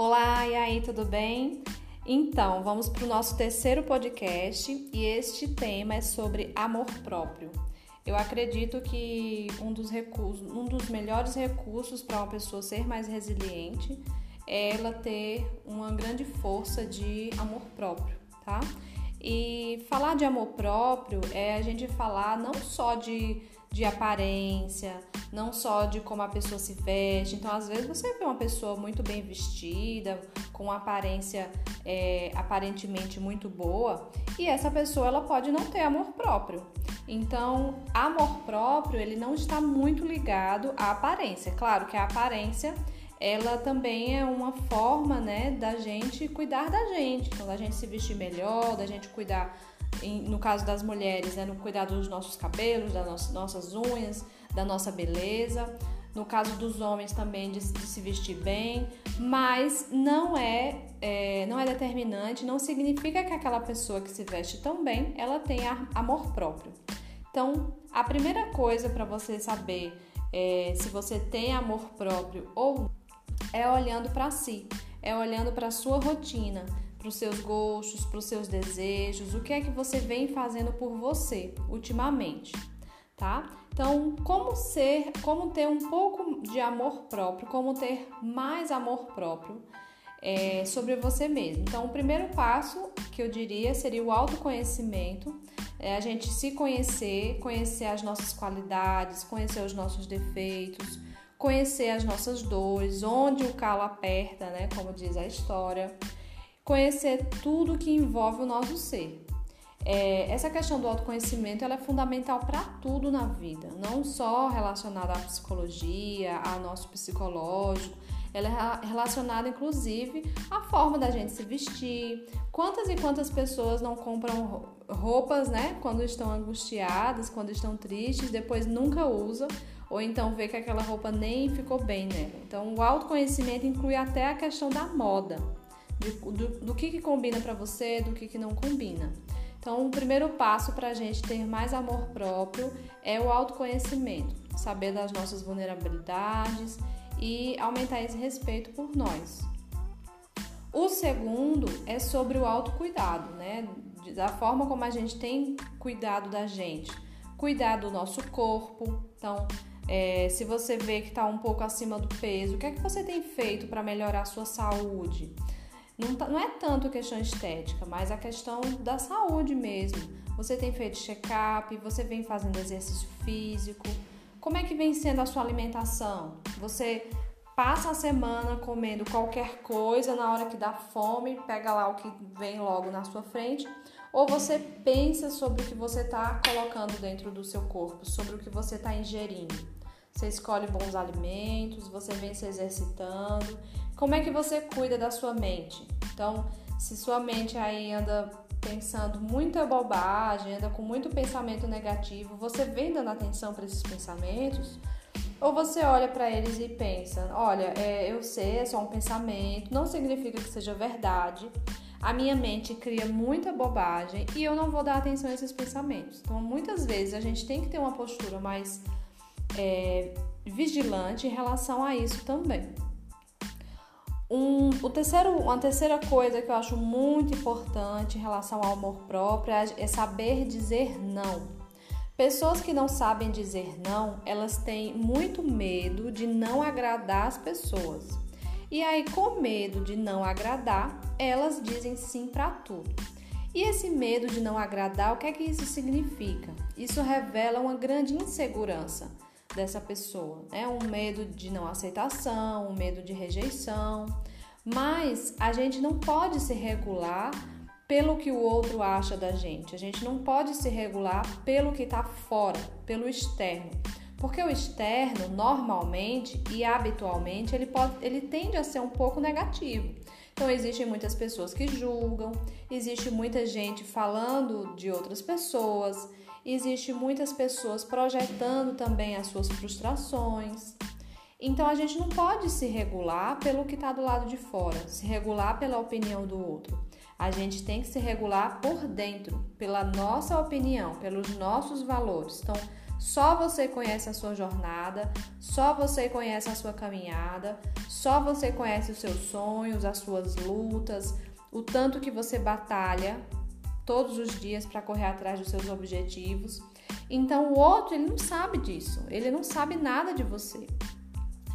Olá, e aí, tudo bem? Então, vamos para o nosso terceiro podcast e este tema é sobre amor próprio. Eu acredito que um dos recursos, um dos melhores recursos para uma pessoa ser mais resiliente é ela ter uma grande força de amor próprio, tá? E falar de amor próprio é a gente falar não só de, de aparência, não só de como a pessoa se veste. Então, às vezes, você vê uma pessoa muito bem vestida, com uma aparência é, aparentemente muito boa, e essa pessoa ela pode não ter amor próprio. Então, amor próprio ele não está muito ligado à aparência. Claro que a aparência ela também é uma forma, né, da gente cuidar da gente, então da gente se vestir melhor, da gente cuidar, no caso das mulheres, né, no cuidar dos nossos cabelos, das nossas unhas, da nossa beleza. No caso dos homens também de, de se vestir bem, mas não é, é, não é determinante, não significa que aquela pessoa que se veste tão bem, ela tenha amor próprio. Então, a primeira coisa para você saber é, se você tem amor próprio ou é olhando para si, é olhando para sua rotina, para os seus gostos, para os seus desejos, o que é que você vem fazendo por você ultimamente, tá? Então, como ser, como ter um pouco de amor próprio, como ter mais amor próprio é, sobre você mesmo. Então, o primeiro passo que eu diria seria o autoconhecimento, é a gente se conhecer, conhecer as nossas qualidades, conhecer os nossos defeitos, conhecer as nossas dores, onde o calo aperta, né, como diz a história, conhecer tudo que envolve o nosso ser. É, essa questão do autoconhecimento ela é fundamental para tudo na vida, não só relacionada à psicologia, ao nosso psicológico, ela é relacionada inclusive à forma da gente se vestir. Quantas e quantas pessoas não compram roupas, né, quando estão angustiadas, quando estão tristes, depois nunca usam ou então vê que aquela roupa nem ficou bem nela. Então, o autoconhecimento inclui até a questão da moda, de, do, do, que, que combina para você, do que, que não combina. Então, o primeiro passo para a gente ter mais amor próprio é o autoconhecimento, saber das nossas vulnerabilidades e aumentar esse respeito por nós. O segundo é sobre o autocuidado, né? Da forma como a gente tem cuidado da gente, cuidar do nosso corpo. Então, é, se você vê que está um pouco acima do peso, o que é que você tem feito para melhorar a sua saúde? Não, tá, não é tanto questão estética, mas a questão da saúde mesmo. Você tem feito check-up, você vem fazendo exercício físico. Como é que vem sendo a sua alimentação? Você passa a semana comendo qualquer coisa, na hora que dá fome, pega lá o que vem logo na sua frente, ou você pensa sobre o que você está colocando dentro do seu corpo, sobre o que você está ingerindo. Você escolhe bons alimentos, você vem se exercitando. Como é que você cuida da sua mente? Então, se sua mente aí anda pensando muita bobagem, anda com muito pensamento negativo, você vem dando atenção para esses pensamentos? Ou você olha para eles e pensa: olha, é, eu sei, é só um pensamento, não significa que seja verdade. A minha mente cria muita bobagem e eu não vou dar atenção a esses pensamentos. Então, muitas vezes a gente tem que ter uma postura mais é, vigilante em relação a isso também. Um, o terceiro, uma terceira coisa que eu acho muito importante em relação ao amor próprio é, é saber dizer não. Pessoas que não sabem dizer não, elas têm muito medo de não agradar as pessoas. E aí, com medo de não agradar, elas dizem sim para tudo. E esse medo de não agradar, o que é que isso significa? Isso revela uma grande insegurança dessa pessoa, né? Um medo de não aceitação, um medo de rejeição. Mas a gente não pode se regular pelo que o outro acha da gente. A gente não pode se regular pelo que está fora, pelo externo. Porque o externo, normalmente e habitualmente, ele, pode, ele tende a ser um pouco negativo. Então, existem muitas pessoas que julgam, existe muita gente falando de outras pessoas, existe muitas pessoas projetando também as suas frustrações. Então a gente não pode se regular pelo que está do lado de fora, se regular pela opinião do outro. A gente tem que se regular por dentro, pela nossa opinião, pelos nossos valores. Então, só você conhece a sua jornada, só você conhece a sua caminhada, só você conhece os seus sonhos, as suas lutas, o tanto que você batalha todos os dias para correr atrás dos seus objetivos. Então o outro ele não sabe disso, ele não sabe nada de você.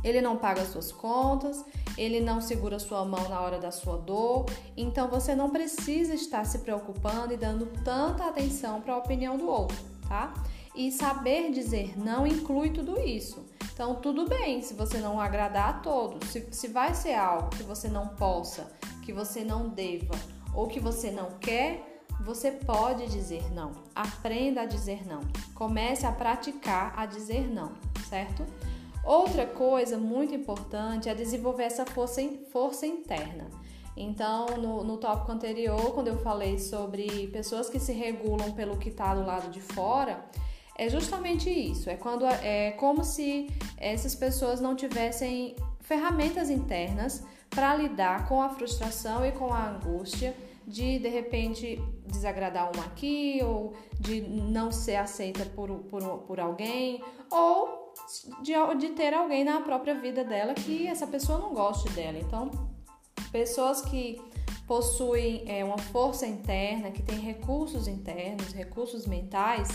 Ele não paga suas contas, ele não segura sua mão na hora da sua dor, então você não precisa estar se preocupando e dando tanta atenção para a opinião do outro, tá? E saber dizer não inclui tudo isso. Então, tudo bem se você não agradar a todos, se, se vai ser algo que você não possa, que você não deva ou que você não quer, você pode dizer não. Aprenda a dizer não. Comece a praticar a dizer não, certo? Outra coisa muito importante é desenvolver essa força, força interna. Então, no, no tópico anterior, quando eu falei sobre pessoas que se regulam pelo que está do lado de fora, é justamente isso. É quando é como se essas pessoas não tivessem ferramentas internas para lidar com a frustração e com a angústia de de repente desagradar um aqui ou de não ser aceita por, por, por alguém ou de, de ter alguém na própria vida dela que essa pessoa não goste dela. Então, pessoas que possuem é, uma força interna, que têm recursos internos, recursos mentais,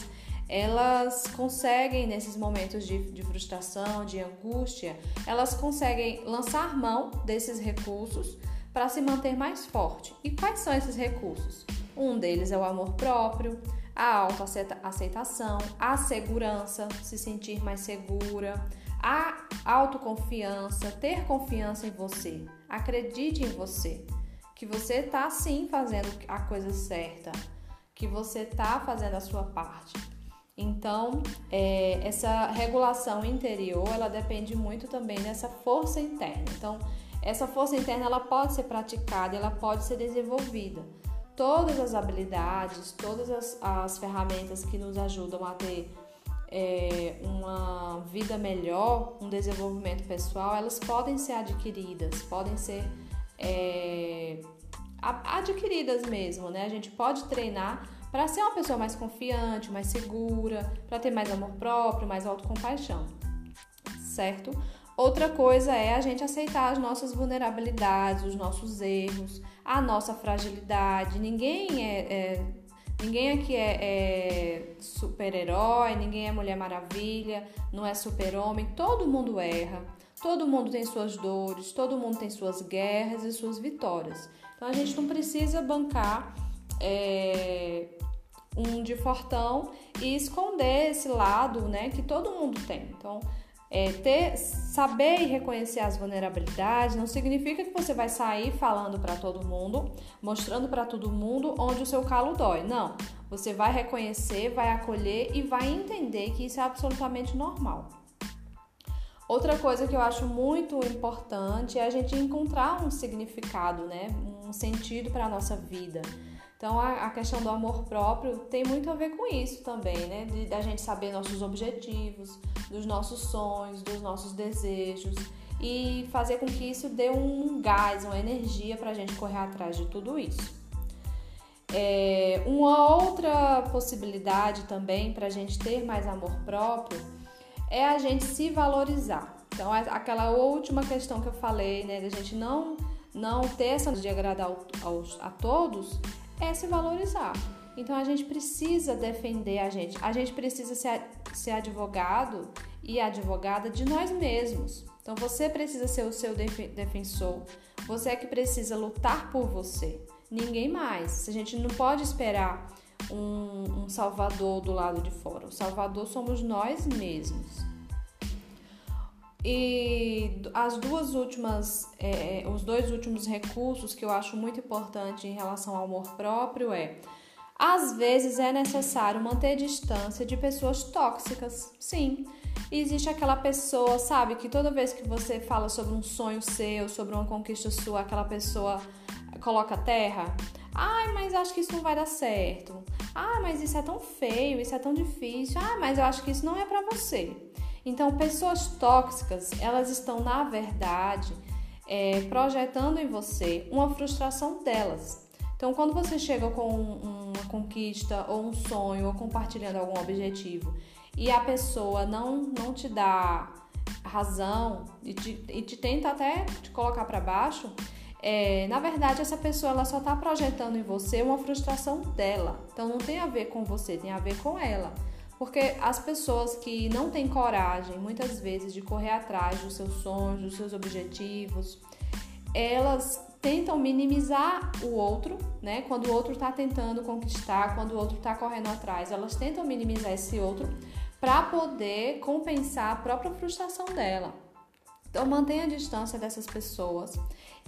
elas conseguem, nesses momentos de, de, frustração, de angústia, elas conseguem lançar mão desses recursos para se manter mais forte. E quais são esses recursos? Um deles é o amor próprio, a autoaceitação, a segurança, se sentir mais segura, a autoconfiança, ter confiança em você, acredite em você, que você está sim fazendo a coisa certa, que você está fazendo a sua parte. Então, é, essa regulação interior, ela depende muito também dessa força interna. Então, essa força interna, ela pode ser praticada, ela pode ser desenvolvida. Todas as habilidades, todas as, as ferramentas que nos ajudam a ter é, uma vida melhor, um desenvolvimento pessoal, elas podem ser adquiridas, podem ser é, adquiridas mesmo, né? A gente pode treinar para ser uma pessoa mais confiante, mais segura, para ter mais amor próprio, mais autocompaixão, certo? Outra coisa é a gente aceitar as nossas vulnerabilidades, os nossos erros, a nossa fragilidade. Ninguém é, é ninguém aqui é, é super-herói, ninguém é Mulher Maravilha, não é super-homem. Todo mundo erra. Todo mundo tem suas dores, todo mundo tem suas guerras e suas vitórias. Então a gente não precisa bancar é, um de fortão e esconder esse lado, né, que todo mundo tem. Então, é, ter, saber e reconhecer as vulnerabilidades não significa que você vai sair falando para todo mundo, mostrando para todo mundo onde o seu calo dói. Não. Você vai reconhecer, vai acolher e vai entender que isso é absolutamente normal. Outra coisa que eu acho muito importante é a gente encontrar um significado, né? um sentido para a nossa vida. Então a, a, questão do amor próprio tem muito a ver com isso também, né? De, da gente saber nossos objetivos, dos nossos sonhos, dos nossos desejos e fazer com que isso dê um gás, uma energia para a gente correr atrás de tudo isso. É, uma outra possibilidade também para a gente ter mais amor próprio é a gente se valorizar. Então, é aquela última questão que eu falei, né, da gente não não ter essa de agradar a todos, é se valorizar. Então a gente precisa defender a gente, a gente precisa ser, ser advogado e advogada de nós mesmos. Então você precisa ser o seu defensor, você é que precisa lutar por você, ninguém mais. A gente não pode esperar um, um salvador do lado de fora, o salvador somos nós mesmos. E as duas últimas, é, os dois últimos recursos que eu acho muito importante em relação ao amor próprio é às vezes é necessário manter distância de pessoas tóxicas. Sim, existe aquela pessoa, sabe, que toda vez que você fala sobre um sonho seu, sobre uma conquista sua, aquela pessoa coloca terra. Ai, mas acho que isso não vai dar certo. Ah, mas isso é tão feio, isso é tão difícil. Ah, mas eu acho que isso não é para você. Então, pessoas tóxicas, elas estão, na verdade, é, projetando em você uma frustração delas. Então, quando você chega com uma conquista ou um sonho ou compartilhando algum objetivo e a pessoa não, não te dá razão e te, e te tenta até te colocar para baixo, é, na verdade essa pessoa ela só está projetando em você uma frustração dela. Então não tem a ver com você, tem a ver com ela. Porque as pessoas que não têm coragem, muitas vezes, de correr atrás dos seus sonhos, dos seus objetivos, elas tentam minimizar o outro, né? Quando o outro está tentando conquistar, quando o outro está correndo atrás, elas tentam minimizar esse outro para poder compensar a própria frustração dela. Então mantenha a distância dessas pessoas.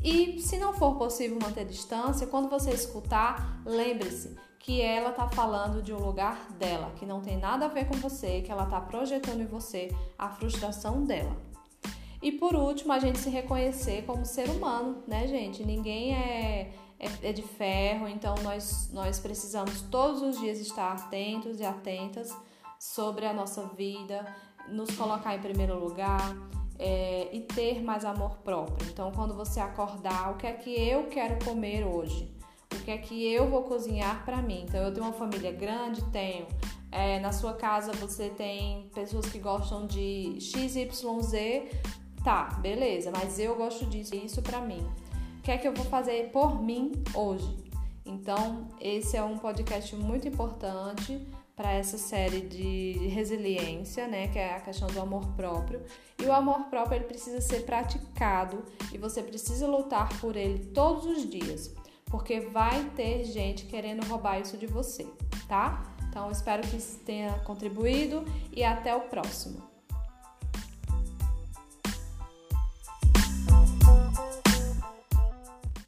E se não for possível manter distância, quando você escutar, lembre-se que ela está falando de um lugar dela, que não tem nada a ver com você, que ela está projetando em você a frustração dela. E por último, a gente se reconhecer como ser humano, né, gente? Ninguém é, é, é de ferro, então nós, nós precisamos todos os dias estar atentos e atentas sobre a nossa vida, nos colocar em primeiro lugar é, e ter mais amor próprio. Então, quando você acordar, o que é que eu quero comer hoje? Que é que eu vou cozinhar para mim? Então, eu tenho uma família grande, tenho. É, na sua casa você tem pessoas que gostam de XYZ, tá, beleza, mas eu gosto disso, isso para mim. O que é que eu vou fazer por mim hoje? Então, esse é um podcast muito importante para essa série de resiliência, né, que é a questão do amor próprio. E o amor próprio ele precisa ser praticado e você precisa lutar por ele todos os dias, porque vai ter gente querendo roubar isso de você, tá? Então espero que isso tenha contribuído e até o próximo.